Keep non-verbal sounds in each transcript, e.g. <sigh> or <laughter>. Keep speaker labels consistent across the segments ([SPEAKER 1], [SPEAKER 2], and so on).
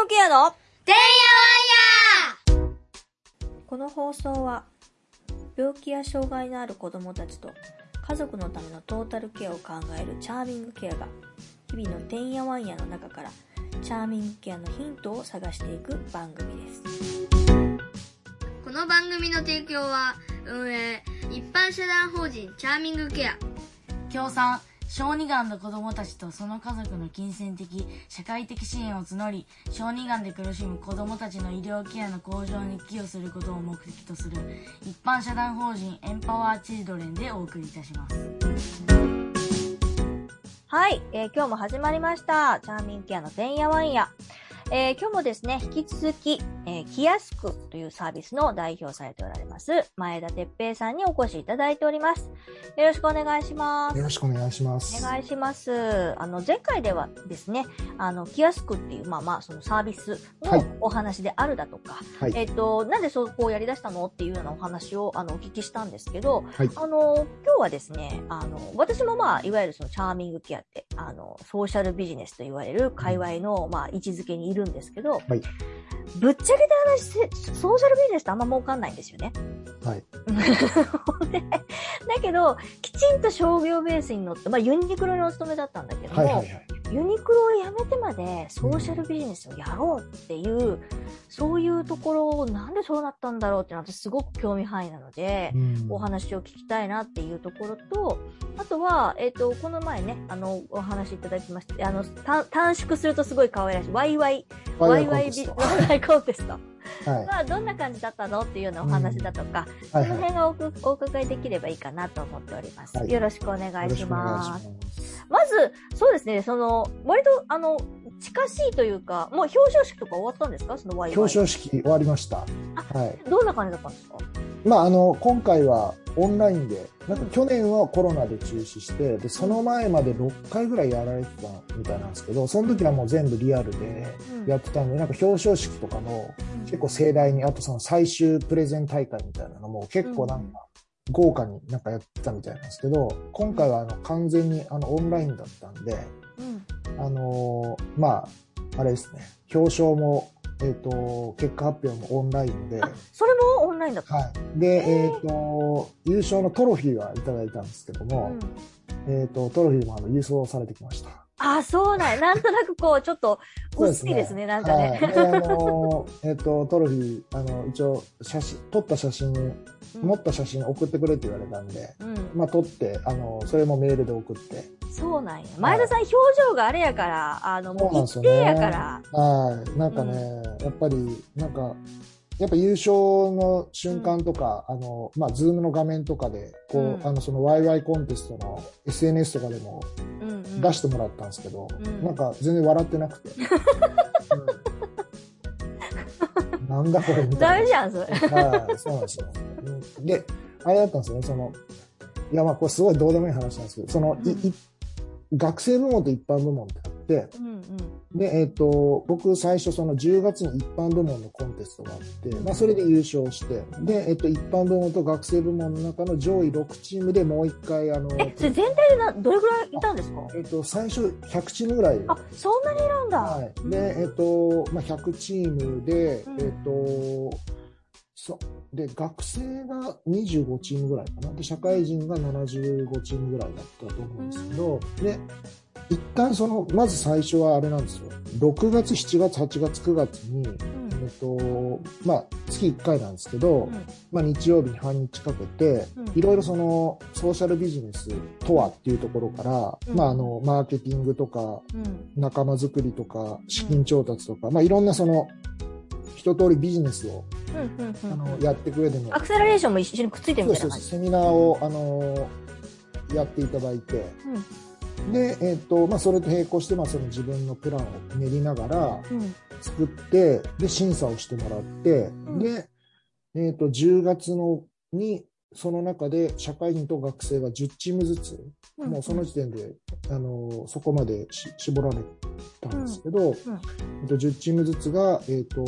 [SPEAKER 1] グケアの
[SPEAKER 2] てんや。わんや
[SPEAKER 1] この放送は病気や障害のある子供たちと家族のためのトータルケアを考えるチャーミングケアが日々のてんやわんやの中からチャーミングケアのヒントを探していく番組です。
[SPEAKER 2] この番組の提供は運営一般社団法人チャーミングケア。
[SPEAKER 3] 協賛小児がんの子供たちとその家族の金銭的社会的支援を募り小児がんで苦しむ子供たちの医療ケアの向上に寄与することを目的とする一般社団法人エンパワーチルドレンでお送りいたします。
[SPEAKER 1] はい、えー今日も始まりました。チャーミンケアのてんやわんや。えー今日もですね、引き続き、えー、キヤスクというサービスの代表されておられます、前田哲平さんにお越しいただいております。よろしくお願いします
[SPEAKER 4] よ。ろしくお願いします。
[SPEAKER 1] お願いします。あの、前回ではですね、あの、キヤスクっていう、まあまあ、そのサービス
[SPEAKER 4] はい
[SPEAKER 1] のお話であるだとか、
[SPEAKER 4] はい。
[SPEAKER 1] えっ、と、なんでそこをやり出したのっていうようなお話を、あの、お聞きしたんですけど、
[SPEAKER 4] はい。
[SPEAKER 1] あの、今日はですね、あの、私もまあ、いわゆるそのチャーミングケアって、あの、ソーシャルビジネスと言われる界隈の、まあ、位置づけにいるんですけど、
[SPEAKER 4] はい
[SPEAKER 1] ぶっちゃけた話、せソーシャルビジネスってあんま儲かんないんですよね。
[SPEAKER 4] はい。<laughs>
[SPEAKER 1] でだけど、きちんと商業ベースに乗って、まあ、ユニクロにお勤めだったんだけども、
[SPEAKER 4] はい。はい。はい。
[SPEAKER 1] ユニクロを辞めてまでソーシャルビジネスをやろうっていう、そういうところをなんでそうなったんだろうっていうのは私すごく興味範囲なので、
[SPEAKER 4] うん
[SPEAKER 1] お話を聞きたいなっていうところと、あとは、えっ、と、この前ね、あの、お話いただきまして、あの、た短縮するとすごい可愛らしい、ワイワイ、ワイワイビ、
[SPEAKER 4] は
[SPEAKER 1] ワイワイコンテスト
[SPEAKER 4] い。
[SPEAKER 1] はどんな感じだったのっていうようなお話だとか、
[SPEAKER 4] はい。
[SPEAKER 1] その
[SPEAKER 4] はい。
[SPEAKER 1] 辺がおくお伺いできればいいかなと思っております。
[SPEAKER 4] はい
[SPEAKER 1] よろしくお願いします。
[SPEAKER 4] ま
[SPEAKER 1] ず、そうですね、その、割と、あの、近しいというか、もう表彰式とか終わったんですか？そのワイワイ。
[SPEAKER 4] 表彰式終わりました。はい。
[SPEAKER 1] どんな感じだったんですか？
[SPEAKER 4] まあ、あの、今回はオンラインで、なんか去年はコロナで中止して、で、その前まで6回ぐらいやられてたみたいなんですけど、その時はもう全部リアルでやってたんで、なんか表彰式とかも結構盛大に、あとその最終プレゼン大会みたいなのも結構なんか豪華になんかやってたみたいなんですけど、今回はあの完全にあのオンラインだったんで、
[SPEAKER 1] うん。
[SPEAKER 4] あのーまあ、あれですね、表彰も、えっ、と、結果発表もオンラインで、
[SPEAKER 1] あ、それもオンラインだった。
[SPEAKER 4] はい。で、えっ、と、優勝のトロフィーはいただいたんですけども、
[SPEAKER 1] うん
[SPEAKER 4] えっ、と、トロフィーもあの郵送されてきました。
[SPEAKER 1] あ、そうなんやなんとなくこう、ちょっと、欲しいですね、なんか
[SPEAKER 4] はい。
[SPEAKER 1] ね。
[SPEAKER 4] で、あのー <laughs> えっ、と、トロフィー、あの、一応、写真、撮った写真、
[SPEAKER 1] うん
[SPEAKER 4] 持った写真送ってくれって言われたんで、
[SPEAKER 1] うん。
[SPEAKER 4] まあ、撮って、あの、それもメールで送って、
[SPEAKER 1] そうなんや。前田さん、表情があれやから、あの、もう一定やから。
[SPEAKER 4] はい。なんかね、やっぱり、なんか、やっぱ優勝の瞬間とか、あの、まあ、ズームの画面とかで、こう、
[SPEAKER 1] うん
[SPEAKER 4] あの、そのワイワイコンテストの SNS とかでも
[SPEAKER 1] うんうん。
[SPEAKER 4] 出してもらったんですけど、
[SPEAKER 1] うん
[SPEAKER 4] なんか全然笑ってなくて。<laughs> うんなんだこれみたいな。
[SPEAKER 1] ダメじゃん、それ。
[SPEAKER 4] はい、そうなんですよ。うんで、あれだったんですよね、その、いや、まあ、これすごいどうでもいい話なんですけど、その、いい学生部門と一般部門ってて、
[SPEAKER 1] うんうん。
[SPEAKER 4] で、えっ、と、僕最初その10月に一般部門のコンテストがあって、まあそれで優勝して、で、えっ、と、一般部門と学生部門の中の上位6チームでもう一回、あの、
[SPEAKER 1] え、それ全体でな、どれぐらいいたんですか？
[SPEAKER 4] えっ、と、最初100チームぐらい。
[SPEAKER 1] あ、そんなにいるんだ。
[SPEAKER 4] はい。で、えっ、と、まあ100チームで、
[SPEAKER 1] うん
[SPEAKER 4] えっ、と、そう。で、学生が25チームぐらいかな。で、社会人が75チームぐらいだったと思うんですけど、で、一旦その、まず最初はあれなんですよ。6月、7月、8月、9月に、
[SPEAKER 1] うん。
[SPEAKER 4] えっと、まあ、月1回なんですけど、
[SPEAKER 1] うん。
[SPEAKER 4] まあ、日曜日に半日かけて
[SPEAKER 1] うん、
[SPEAKER 4] いろいろその、ソーシャルビジネスとはっていうところから、
[SPEAKER 1] うん。
[SPEAKER 4] まあ、あの、マーケティングとか、
[SPEAKER 1] うん。
[SPEAKER 4] 仲間づくりとか、資金調達とか、まあ、いろんなその、一通りビジネスを、あの、やっていく上での
[SPEAKER 1] ア、クセラレーションも一緒にくっついてるみたいな感じ。
[SPEAKER 4] セミナーを、あの、やっていただいて、で、えっ、と、まあ、それと並行して、まあ、その自分のプランを練りながら
[SPEAKER 1] うん。うん。
[SPEAKER 4] 作って、で、審査をしてもらって、
[SPEAKER 1] ん
[SPEAKER 4] で、えっ、と、10月の、に、その中で社会人と学生が10チームずつ、
[SPEAKER 1] うん。
[SPEAKER 4] もうその時点で、あの、そこまでし絞られたんですけど、えっと、10チームずつが、えっ、と、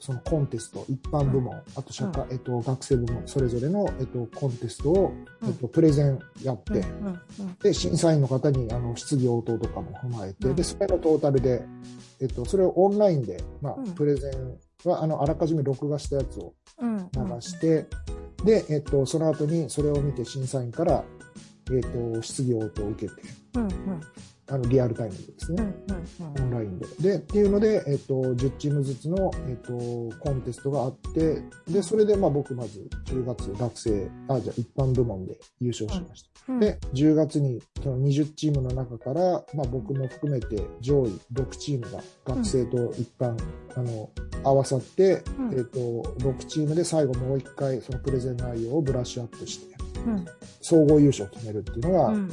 [SPEAKER 4] そのコンテスト、一般部門、あと社会、えっ、と、学生部門、それぞれの、えっ、と、コンテストを、
[SPEAKER 1] うん。
[SPEAKER 4] えっ、と、プレゼンやって、
[SPEAKER 1] うん。うん。うん。
[SPEAKER 4] で、審査員の方に、あの、質疑応答とかも踏まえて、
[SPEAKER 1] うん。
[SPEAKER 4] で、それのトータルで、えっと、それをオンラインで、まあ
[SPEAKER 1] うん、
[SPEAKER 4] プレゼンは、あの、あらかじめ録画したやつを
[SPEAKER 1] うん。
[SPEAKER 4] 流して、で、えっと、その後にそれを見て審査員から、えっと、質疑応答を受けて、
[SPEAKER 1] うん。うん。
[SPEAKER 4] あの、リアルタイムでですね。
[SPEAKER 1] うん。うん。
[SPEAKER 4] オンラインで。で、っていうので、えっと、10チームずつの、えっと、コンテストがあって、で、それで、まあ僕まず10月学生、あ、じゃあ一般部門で優勝しました。
[SPEAKER 1] うん。
[SPEAKER 4] で、10月にその20チームの中から、まあ僕も含めて上位6チームが学生と一般、あの、合わさって、
[SPEAKER 1] うん
[SPEAKER 4] えっと、6チームで最後もう一回そのプレゼン内容をブラッシュアップして、
[SPEAKER 1] うん。
[SPEAKER 4] 総合優勝を決めるっていうのが、
[SPEAKER 1] うん。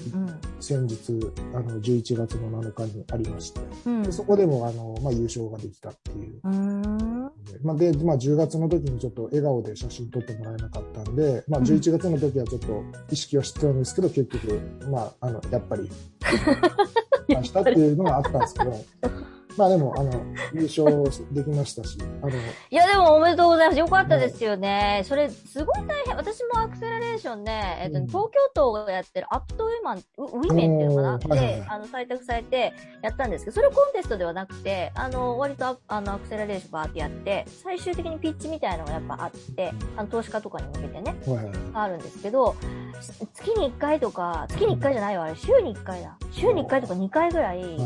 [SPEAKER 4] 先日、あの、11月の7日にありまして、
[SPEAKER 1] うん。
[SPEAKER 4] でそこでも、あの、まあ、優勝ができたっていう。
[SPEAKER 1] うん。
[SPEAKER 4] まあ、で、まあ、10月の時にちょっと笑顔で写真撮ってもらえなかったんで、まあ、
[SPEAKER 1] うん
[SPEAKER 4] 11月の時はちょっと意識はしてたんですけど、結局、まあ、あの、やっぱり、まあしたっていうのがあったんですけど、まあでも、あの、優勝できましたし、あの、
[SPEAKER 1] いや、でもおめでとうございます。よかったですよね。それ、すごい大変。私もアクセラレーションで、えっと、
[SPEAKER 4] うん
[SPEAKER 1] 東京都がやってるアップトウェマン、ウウィメンっていうのかな？
[SPEAKER 4] おーはいはいはい
[SPEAKER 1] で、あの、採択されてやったんですけど、それコンテストではなくて、あの、割とああの、アクセラレーションバーってやって、最終的にピッチみたいのがやっぱあって、あの、投資家とかに向けてね、
[SPEAKER 4] はいはい
[SPEAKER 1] あるんですけど、月に1回とか、月に1回じゃないわ、あれ、週に1回だ。週に1回とか2回ぐらい、
[SPEAKER 4] はい。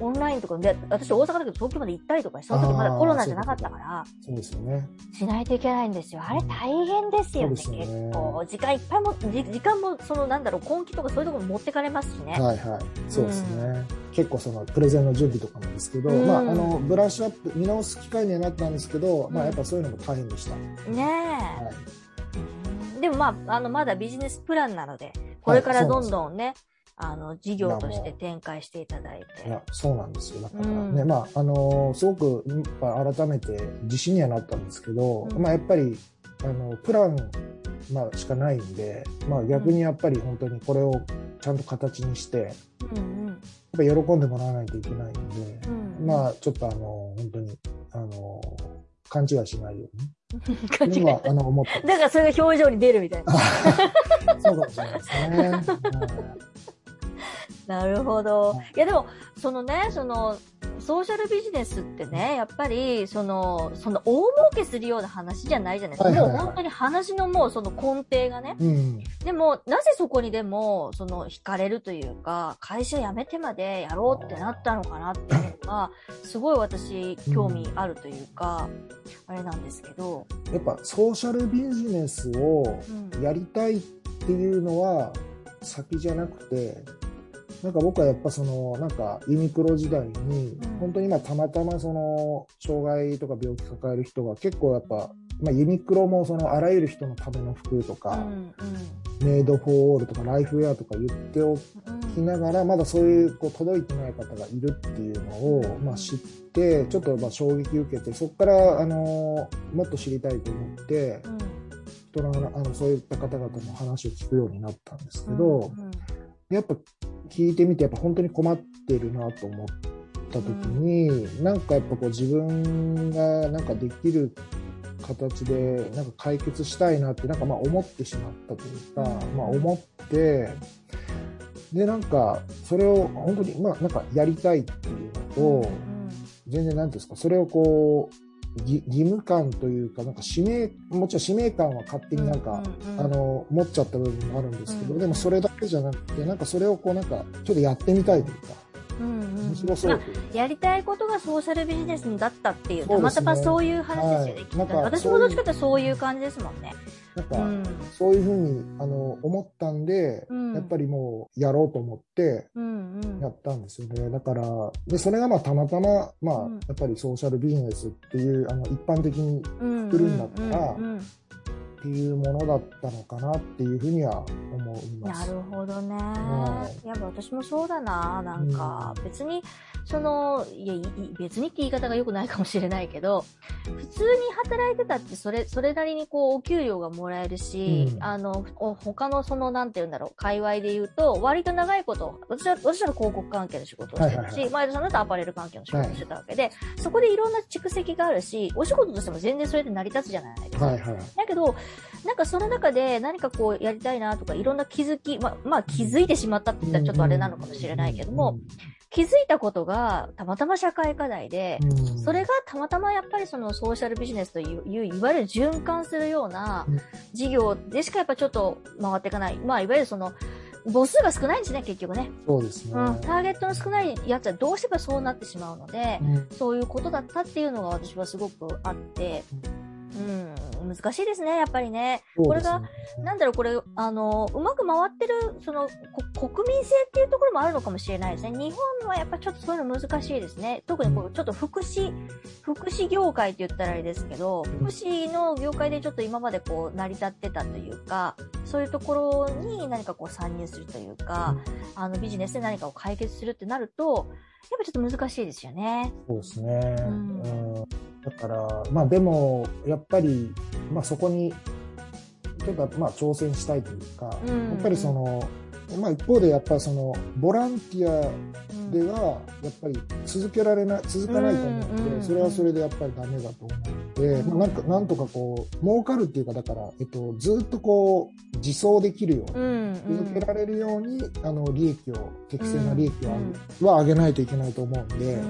[SPEAKER 1] オンラインとかで、私大阪だけど東京まで行ったりとかその時まだコロナじゃなかったから、
[SPEAKER 4] そうですよね。
[SPEAKER 1] しないといけないんですよ。あれ大変ですよね、
[SPEAKER 4] そうですよね
[SPEAKER 1] 結構。時間いっぱいも、じ時間も、そのなんだろう、根気とかそういうところに持ってかれますしね。
[SPEAKER 4] はいはい。そうですね。結構そのプレゼンの準備とかなんですけど、
[SPEAKER 1] うん
[SPEAKER 4] まあ、あの、ブラッシュアップ、見直す機会にはなったんですけど、まあ、
[SPEAKER 1] うん
[SPEAKER 4] やっぱそういうのも大変でした。
[SPEAKER 1] ね
[SPEAKER 4] はい。
[SPEAKER 1] え。でもまあ、あの、まだビジネスプランなので、これからどんどんね、あの、事業として展開していただいて。
[SPEAKER 4] いや、そうなんですよ。だから
[SPEAKER 1] うん
[SPEAKER 4] ね、まあ、あのーすごく、やっぱ改めて自信にはなったんですけど、
[SPEAKER 1] うん
[SPEAKER 4] まあ、やっぱり、あの、プラン、まあ、しかないんで、まあ、逆にやっぱり本当にこれをちゃんと形にして、やっ
[SPEAKER 1] うん
[SPEAKER 4] ぱり喜んでもらわないといけないんで、
[SPEAKER 1] うん。うん。
[SPEAKER 4] まあ、ちょっとあの、本当に、あの、勘違いしないように。<laughs>
[SPEAKER 1] 勘違い
[SPEAKER 4] 今は、あの、思って
[SPEAKER 1] だからそれが表情に出るみたいな。<laughs>
[SPEAKER 4] そうかもしれないですね。はい
[SPEAKER 1] なるほど
[SPEAKER 4] はい。
[SPEAKER 1] いやでも、そのね、その、ソーシャルビジネスってね、やっぱり、その、その大儲けするような話じゃないじゃないですか。
[SPEAKER 4] はいはいはい
[SPEAKER 1] もう本当に話のもうその根底がね。
[SPEAKER 4] うん。
[SPEAKER 1] でも、なぜそこにでも、その、惹かれるというか、会社辞めてまでやろうってなったのかなっていうのが、すごい私、興味あるというか、あれなんですけど。
[SPEAKER 4] やっぱソーシャルビジネスを
[SPEAKER 1] うん。
[SPEAKER 4] やりたいっていうのは先じゃなくて、なんか僕はやっぱその、なんかユニクロ時代に
[SPEAKER 1] うん、
[SPEAKER 4] 本当に今たまたまその、障害とか病気抱える人が結構やっぱ、まあユニクロもそのあらゆる人のための服と
[SPEAKER 1] う
[SPEAKER 4] か、
[SPEAKER 1] ん。
[SPEAKER 4] メイドフォーオールとかライフウェアとか言っておき
[SPEAKER 1] うん。
[SPEAKER 4] ながら、まだそういうこう届いてない方がいるっていうのを、まあ、知って、ちょっとまあ衝撃受けて、そこから、あのもっと知りたいと思って、
[SPEAKER 1] うん。
[SPEAKER 4] 人のあのそういった方々の話を聞くようになったんですけど、
[SPEAKER 1] うん
[SPEAKER 4] やっぱ聞いてみて、やっぱ本当に困ってるなと思った時に、なんかやっぱこう自分がなんかできる形でなんか解決したいなってなんかまあ思ってしまったというか、
[SPEAKER 1] うん。
[SPEAKER 4] まあ思って、でなんかそれを本当にまあなんかやりたいっていうのと、全然なんていうんですか、それをこう、ぎ義務感というか、なんか使命、もちろん使命感は勝手になんか、あ、の、持っちゃった部分もあるんですけど、
[SPEAKER 1] うん。
[SPEAKER 4] でもそれだけじゃなくて、なんかそれをこうなんか、ちょっとやってみたいというか、
[SPEAKER 1] うんうん
[SPEAKER 4] 面白そうというか。
[SPEAKER 1] やりたいことがソーシャルビジネスだったっていう、たまたまそういう話ですよね。
[SPEAKER 4] はいな
[SPEAKER 1] 私もどっちかっていうとそういう感じですもんね。
[SPEAKER 4] なんか、
[SPEAKER 1] うん。
[SPEAKER 4] そういうふうに、あの、思ったんで、
[SPEAKER 1] うん
[SPEAKER 4] やっぱりもう、やろうと思って、
[SPEAKER 1] うんうん。
[SPEAKER 4] やったんですよね。だから、で、それがまあ、たまたま、まあ、
[SPEAKER 1] うん
[SPEAKER 4] やっぱりソーシャルビジネスっていう、あの、一般的に
[SPEAKER 1] うん
[SPEAKER 4] 作るんだったら
[SPEAKER 1] うんうん
[SPEAKER 4] っていうものだったのかなっていうふうには思います。
[SPEAKER 1] なるほどね。
[SPEAKER 4] はい
[SPEAKER 1] やっぱ私もそうだな。なんか、別に、その、いや、いい別にって言い方が良くないかもしれないけど、普通に働いてたって、それ、それなりにこう、お給料がもらえるし、
[SPEAKER 4] うん
[SPEAKER 1] あの、お他のその、なんて言うんだろう、界隈で言うと、割と長いこと、私は、私は広告関係の仕事をしてるし、
[SPEAKER 4] はいはいはい
[SPEAKER 1] 前田さんだとアパレル関係の仕事をしてたわけで、そこでいろんな蓄積があるし、お仕事としても全然それで成り立つじゃないですか。
[SPEAKER 4] はいはい。
[SPEAKER 1] だけど、なんかその中で何かこうやりたいなとか、いろんな気づき、ま、まあ気づいてしまったって言ったらちょっとあれなのかもしれないけども、気づいたことがたまたま社会課題で、
[SPEAKER 4] うん
[SPEAKER 1] それがたまたまやっぱりそのソーシャルビジネスという、いわゆる循環するような
[SPEAKER 4] うん
[SPEAKER 1] 事業でしかやっぱちょっと回っていかない。まあ、いわゆるその、母数が少ないんですね、結局ね。
[SPEAKER 4] そうですね。
[SPEAKER 1] うん。ターゲットの少ないやつはどうしてもそうなってしまうので、
[SPEAKER 4] うん
[SPEAKER 1] そういうことだったっていうのが私はすごくあって、うん、難しいですね、やっぱりね。これが、なんだろう、これ、あの、うまく回ってる、その、こ国民性っていうところもあるのかもしれないですね。日本はやっぱちょっとそういうの難しいですね。特にこう、ちょっと福祉、福祉業界って言ったらあれですけど、福祉の業界でちょっと今までこう、成り立ってたというか、そういうところに何かこう参入するというか、あの、ビジネスで何かを解決するってなると、やっぱちょっと難しいですよね。
[SPEAKER 4] そうですね。
[SPEAKER 1] う
[SPEAKER 4] うんんだから、まあでも、やっぱり、まあそこに、ちょっとまあ挑戦したいというか、
[SPEAKER 1] うん
[SPEAKER 4] やっぱりその、まあ一方でやっぱりその、ボランティア
[SPEAKER 1] うん
[SPEAKER 4] では、やっぱり続けられない、続かないと思うので、
[SPEAKER 1] うん
[SPEAKER 4] それはそれでやっぱりダメだと思うのまあなんか、なんとかこう、儲かるっていうか、だから、えっと、ずっとこう、自走できるように、
[SPEAKER 1] うん、
[SPEAKER 4] 続けられるように、あの、利益を、適正な利益をは上げないといけないと思うんで、
[SPEAKER 1] うん。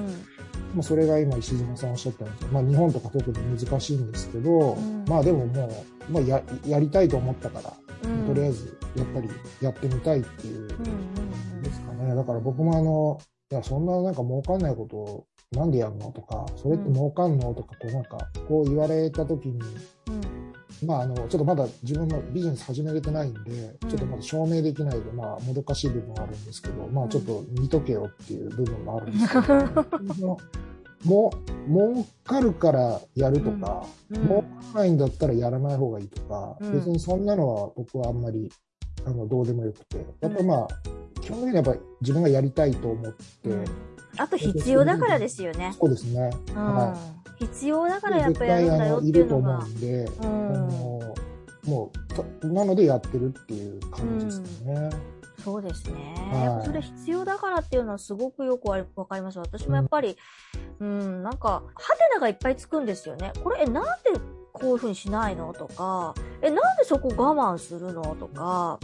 [SPEAKER 4] もうそれが今石島さんおっしゃったように、まあ日本とか特に難しいんですけど、
[SPEAKER 1] ん。
[SPEAKER 4] まあでももう、まあや、やりたいと思ったから、
[SPEAKER 1] うん。
[SPEAKER 4] とりあえずやっぱりやってみたいっていうですかね。だから僕もあの、いや、そんななんか儲かんないことをなんでやるのとか、それって儲かんのとか、こうなんか、こう言われた時に、
[SPEAKER 1] うん。
[SPEAKER 4] まああの、ちょっとまだ自分のビジネス始めれてないんで、
[SPEAKER 1] うん。
[SPEAKER 4] ちょっとまだ証明できないで、まあもどかしい部分はあるんですけど、まあちょっと見とけよっていう部分があるんですけど、<laughs> も儲かるからやるとか、
[SPEAKER 1] うん。
[SPEAKER 4] 儲からないんだったらやらない方がいいとか、
[SPEAKER 1] うん。
[SPEAKER 4] 別にそんなのは僕はあんまり、あの、どうでもよくて、やっぱまあ、基本的にはやっぱり自分がやりたいと思って、
[SPEAKER 1] うんあと必要だからですよね。
[SPEAKER 4] そうですね。
[SPEAKER 1] うん
[SPEAKER 4] は
[SPEAKER 1] 必要だからやっ
[SPEAKER 4] 絶
[SPEAKER 1] ぱやるんだよって
[SPEAKER 4] いると思
[SPEAKER 1] いうのが
[SPEAKER 4] う。んで、
[SPEAKER 1] うん
[SPEAKER 4] あのもうた、なのでやってるっていう感じですよね。
[SPEAKER 1] そうですね。
[SPEAKER 4] はい
[SPEAKER 1] やっぱそれ必要だからっていうのはすごくよくわわかります。私もやっぱり、うん、なんか、ハテナがいっぱいつくんですよね。これ、え、なんでこういう風にしないの？とか、え、なんでそこ我慢するの？とか、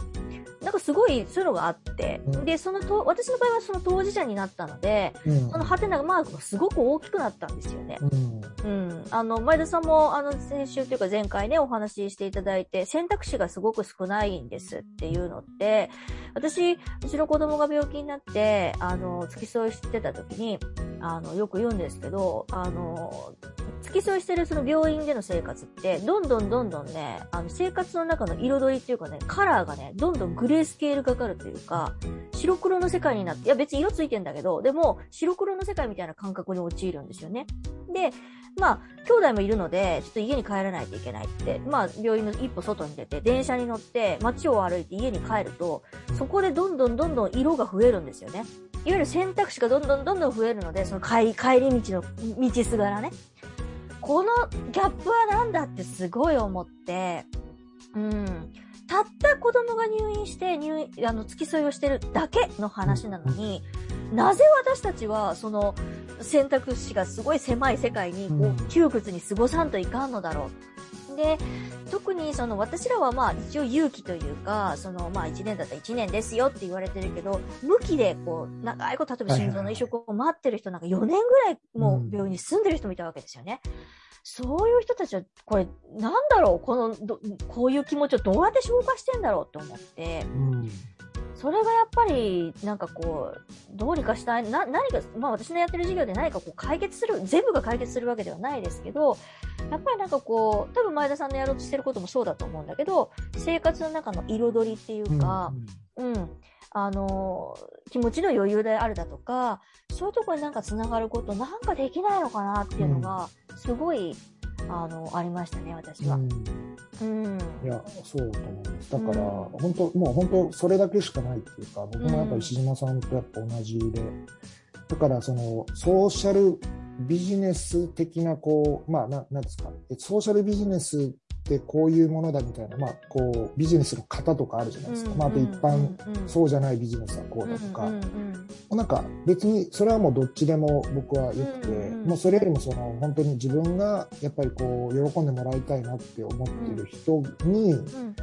[SPEAKER 1] なんかすごいそういうのがあって、
[SPEAKER 4] うん。
[SPEAKER 1] で、そのと、私の場合はその当事者になったので、
[SPEAKER 4] うん。
[SPEAKER 1] そのハテナがマークがすごく大きくなったんですよね。
[SPEAKER 4] うん。
[SPEAKER 1] うん。あの、前田さんも、あの、先週というか前回ね、お話ししていただいて、選択肢がすごく少ないんですっていうのって、私、うちの子供が病気になって、あの、付き添いしてた時に、あの、よく言うんですけど、あの、付き添いしてるその病院での生活って、どんどんどんどんね、あの、生活の中の彩りっていうかね、カラーがね、どんどんグレースケールかかるというか、白黒の世界になって、いや別に色ついてんだけど、でも、白黒の世界みたいな感覚に陥るんですよね。で、まあ、兄弟もいるので、ちょっと家に帰らないといけないって、まあ、病院の一歩外に出て、電車に乗って、街を歩いて家に帰ると、そこでどんどんどんどん色が増えるんですよね。いわゆる選択肢がどんどんどんどん増えるので、その帰り、帰り道の道すがらね。このギャップはなんだってすごい思って、うん。たった子供が入院して入院、あの、付き添いをしてるだけの話なのに、なぜ私たちは、その、選択肢がすごい狭い世界に、こ
[SPEAKER 4] うん
[SPEAKER 1] う、窮屈に過ごさんといかんのだろう。で、特にその私らはまあ一応勇気というか、そのまあ1年だったら1年ですよって言われてるけど、無期でこう、長いこと例えば心臓の移植を待ってる人なんか4年ぐらいもう病院に住んでる人もいたわけですよね。そういう人たちは、これ、なんだろう？このど、こういう気持ちをどうやって消化してんだろうと思って、
[SPEAKER 4] うん
[SPEAKER 1] それがやっぱり、なんかこう、どうにかしたい、な、何か、まあ私のやってる授業で何かこう解決する、全部が解決するわけではないですけど、やっぱりなんかこう、多分前田さんのやろうとしてることもそうだと思うんだけど、生活の中の彩りっていうか、うん、あの、気持ちの余裕であるだとか、そういうところになんか繋がること、なんかできないのかなっていうのが、すごい、あの、ありましたね、私は。
[SPEAKER 4] うん
[SPEAKER 1] うん。
[SPEAKER 4] いや、そうと思います。だから、
[SPEAKER 1] うん
[SPEAKER 4] 本当、もう本当、それだけしかないっていうか、僕もやっぱ石島さんとやっぱ同じで、だから、その、ソーシャルビジネス的な、こう、まあ、ななんですか、えソーシャルビジネスってこういうものだみたいな、まあ、こう、ビジネスの型とかあるじゃないですか。まあ、あと一般、そうじゃないビジネスはこうだとか、
[SPEAKER 1] う
[SPEAKER 4] なんか別にそれはもうどっちでも僕は良くて、もうそれよりもその本当に自分がやっぱりこう喜んでもらいたいなって思ってる人に
[SPEAKER 1] うん。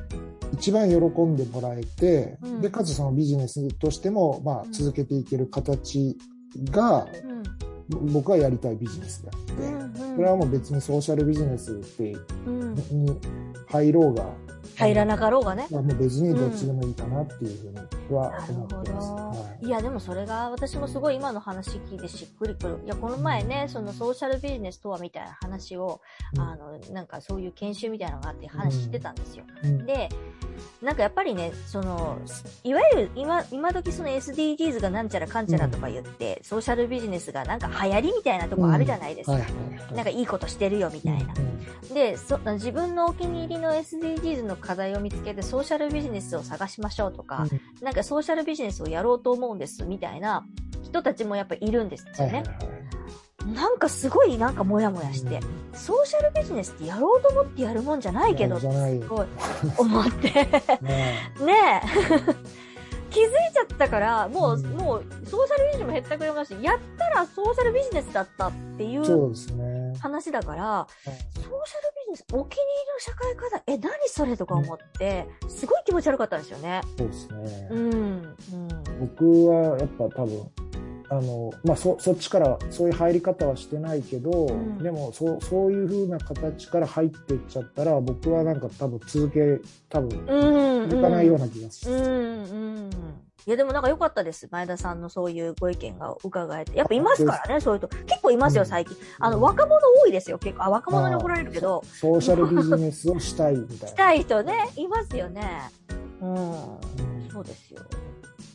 [SPEAKER 4] 一番喜んでもらえて、
[SPEAKER 1] うん。
[SPEAKER 4] で、かつそのビジネスとしてもまあ
[SPEAKER 1] うん。
[SPEAKER 4] 続けていける形が
[SPEAKER 1] うん。
[SPEAKER 4] 僕はやりたいビジネスであって、
[SPEAKER 1] うん。
[SPEAKER 4] これはもう別にソーシャルビジネスって
[SPEAKER 1] うん。
[SPEAKER 4] に入ろうが、
[SPEAKER 1] 入らなかろうがね。
[SPEAKER 4] まあ、もう別にどっちでもいいかなっていうふうには思ってます。
[SPEAKER 1] ど
[SPEAKER 4] は。い
[SPEAKER 1] いや、でもそれが私もすごい今の話聞いてしっくりくる。いや、この前ね、そのソーシャルビジネスとはみたいな話を、
[SPEAKER 4] うん
[SPEAKER 1] あの、なんかそういう研修みたいなのがあって話してたんですよ。
[SPEAKER 4] うん
[SPEAKER 1] で、なんかやっぱりね、その、いわゆる今、今時その SDGs がなんちゃらかんちゃらとか言って、ソーシャルビジネスがなんか流行りみたいなとこあるじゃないですか。
[SPEAKER 4] はいはいはい
[SPEAKER 1] なんかいいことしてるよみたいな。でそ、自分のお気に入りの SDGs の課題を見つけてソーシャルビジネスを探しましょうとか、なんかソーシャルビジネスをやろうと思うんですみたいな人たちもやっぱいるんですよね。なんかすごいなんかモヤモヤして、ソーシャルビジネスってやろうと思ってやるもんじゃないけどすごい思って。
[SPEAKER 4] ね <laughs>
[SPEAKER 1] ねえ。<laughs> 気づいちゃったから、もう、
[SPEAKER 4] うん
[SPEAKER 1] もう、ソーシャルビジネスも減ったくれまし、やったらソーシャルビジネスだったってい
[SPEAKER 4] そう。
[SPEAKER 1] 話だから、ソーシャルビジネス、お気に入りの社会課題、え、何それとか思って、すごい気持ち悪かったんですよね。
[SPEAKER 4] そうですね。
[SPEAKER 1] うん。うん。
[SPEAKER 4] 僕はやっぱ多分、あの、まあ、そ、そっちからそういう入り方はしてないけど、
[SPEAKER 1] ん
[SPEAKER 4] でも、そう、そういう風な形から入っていっちゃったら、僕はなんか多分続け、多分、
[SPEAKER 1] うん。
[SPEAKER 4] いかないような気がする。
[SPEAKER 1] うん。うん。いや、でもなんか良かったです。前田さんのそういうご意見が伺えて。やっぱいますからね、そういう人。結構いますよ、最近。あの、若者多いですよ、結構。あ、若者に怒られるけど。
[SPEAKER 4] ソーシャルビジネスをしたいみたいな。<laughs>
[SPEAKER 1] したい人ね、いますよね。うん。
[SPEAKER 4] うん
[SPEAKER 1] そうですよ。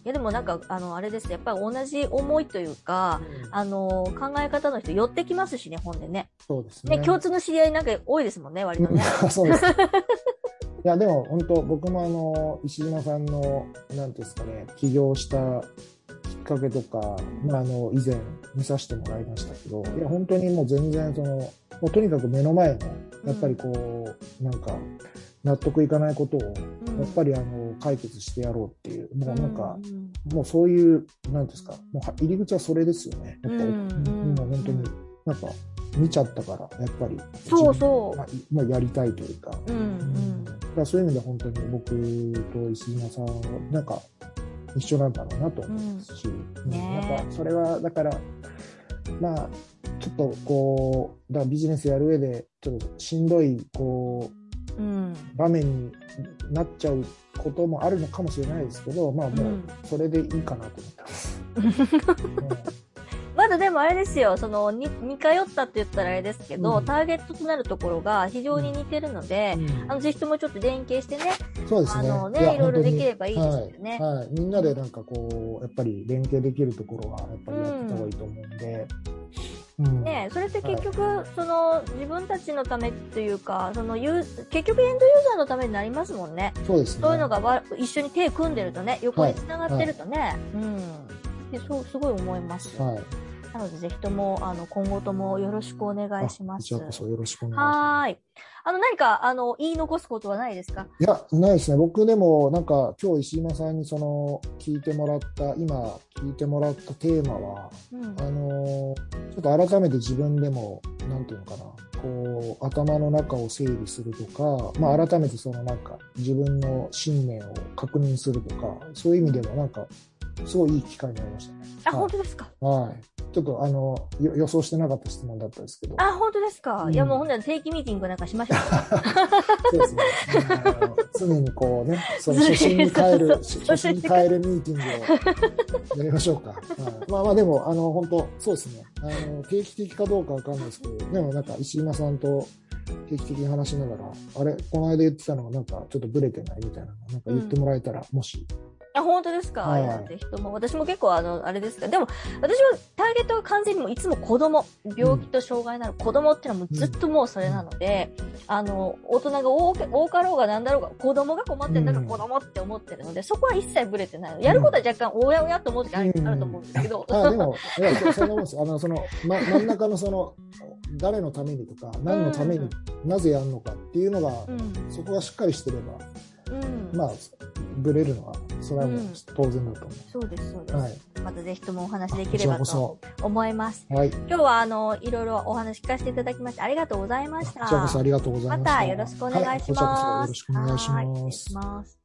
[SPEAKER 1] いや、でもなんか、あの、あれです。やっぱり同じ思いというか、あの、考え方の人寄ってきますしね、本でね。
[SPEAKER 4] そうですね。
[SPEAKER 1] ね、共通の知り合いなんか多いですもんね、割とね。<laughs>
[SPEAKER 4] そうです。いや、でも本当、僕もあの、石島さんの、なんですかね、起業したきっかけとか、まあ、あの、以前見させてもらいましたけど、いや、本当にもう全然、その、もうとにかく目の前の、やっぱりこう、なんか、納得いかないことを、や
[SPEAKER 1] うん。
[SPEAKER 4] っぱりあの、解決してやろうっていう、もうなんか、
[SPEAKER 1] うん
[SPEAKER 4] もうそういう、なんですか、もうは入り口はそれですよね。やっぱり、
[SPEAKER 1] うんうん
[SPEAKER 4] もう本当に、なんか、見ちゃったから、やっぱり、
[SPEAKER 1] そうそう。
[SPEAKER 4] まあまあ、やりたいというか、
[SPEAKER 1] うんうん。
[SPEAKER 4] そういう意味で本当に僕と石島さんは、なんか、一緒なんだろうなと思いますし、なん。か、それは、だから、まあ、ちょっとこう、だビジネスやる上で、ちょっとしんどい、こう、
[SPEAKER 1] うん。
[SPEAKER 4] 場面になっちゃうこともあるのかもしれないですけど、まあもう
[SPEAKER 1] うん、
[SPEAKER 4] それでいいかなと思ってます。<laughs>
[SPEAKER 1] まだでもあれですよ、その、に似通ったって言ったらあれですけど、
[SPEAKER 4] うん
[SPEAKER 1] ターゲットとなるところが非常に似てるので、
[SPEAKER 4] うん
[SPEAKER 1] あの、ぜひともちょっと連携してね、
[SPEAKER 4] そうですね。
[SPEAKER 1] あのね
[SPEAKER 4] や
[SPEAKER 1] いろいろできればいいですよね
[SPEAKER 4] はい。はいみんなでなんかこう、やっぱり連携できるところは、やっぱりやってた方がいいと思うんで。うん。
[SPEAKER 1] ね、それって結局、その、自分たちのためっていうか、その、ユー結局エンドユーザーのためになりますもんね。
[SPEAKER 4] そうですね。
[SPEAKER 1] そういうのがわ一緒に手組んでるとね、横に繋がってるとね、うん。でそう、すごい思います。
[SPEAKER 4] はい。
[SPEAKER 1] なので、ぜひとも、あの、今後ともよろしくお願いします。
[SPEAKER 4] あこちらこそよろしくお願いしま
[SPEAKER 1] はーい。あの、何か、あの、言い残すことはないですか？
[SPEAKER 4] す。いや、ないですね。僕でも、なんか、今日石島さんにその、聞いてもらった、今、聞いてもらったテーマは、
[SPEAKER 1] うん。
[SPEAKER 4] あのーちょっと改めて自分でも、なんていうのかな、こう、頭の中を整理するとか、まあ、改めてそのなんか、自分の信念を確認するとか、そういう意味でもなんか、すごいいい機会になりましたね。
[SPEAKER 1] あ、
[SPEAKER 4] はい
[SPEAKER 1] 本当ですか？
[SPEAKER 4] はい。ちょっとあの、よ予想してなかった質問だったんですけど。
[SPEAKER 1] あ、本当ですか、
[SPEAKER 4] うん
[SPEAKER 1] いや、もうほんなら定期ミーティングなんかしましょう。
[SPEAKER 4] そうですね。常にこうね、<laughs> その初心に帰る、
[SPEAKER 1] そう
[SPEAKER 4] 初心に帰るミーティングをやりましょうか。<laughs> はい、まあまあでも、あの、本当そうですね。あの、定期的かどうかわかんないですけど、でもなんか石島さんと定期的に話しながら、あれ、この間言ってたのがなんかちょっとブレてない？みたいなのなんか言ってもらえたら、もし。
[SPEAKER 1] あ、本当ですか、
[SPEAKER 4] はい
[SPEAKER 1] いやぜひとも。私も結構、あの、あれですか。でも、私はターゲットが完全にもういつも子供、病気と障害のある子供っていうのはもうずっともうそれなので、あの、大人が多け多かろうがなんだろうが、子供が困ってるんだから
[SPEAKER 4] うん
[SPEAKER 1] 子供って思ってるので、そこは一切ブレてないの。やることは若干、おやおやと思う時ある,、と思うんですけど。
[SPEAKER 4] あでも、いや、そそんなもんです。あの、その、ま、真ん中のその、誰のためにとか、何のために、なぜやるのかっていうのが、
[SPEAKER 1] うん。
[SPEAKER 4] そこがしっかりしてれば、
[SPEAKER 1] うん。
[SPEAKER 4] まあ、ブレるのは、それはもう
[SPEAKER 1] うん
[SPEAKER 4] 当然だと思
[SPEAKER 1] そうです、そうです。
[SPEAKER 4] う。はい。
[SPEAKER 1] またぜひともお話で
[SPEAKER 4] こ
[SPEAKER 1] きれば
[SPEAKER 4] とそ。
[SPEAKER 1] 思います。
[SPEAKER 4] はい。
[SPEAKER 1] 今日は、あの、いろいろお話聞かせていただきましてありがとうございました。
[SPEAKER 4] こちらこそありがとうございました。
[SPEAKER 1] またよろしくお願いします。
[SPEAKER 4] はい、こちらこそよろしくお願い
[SPEAKER 1] し。ます。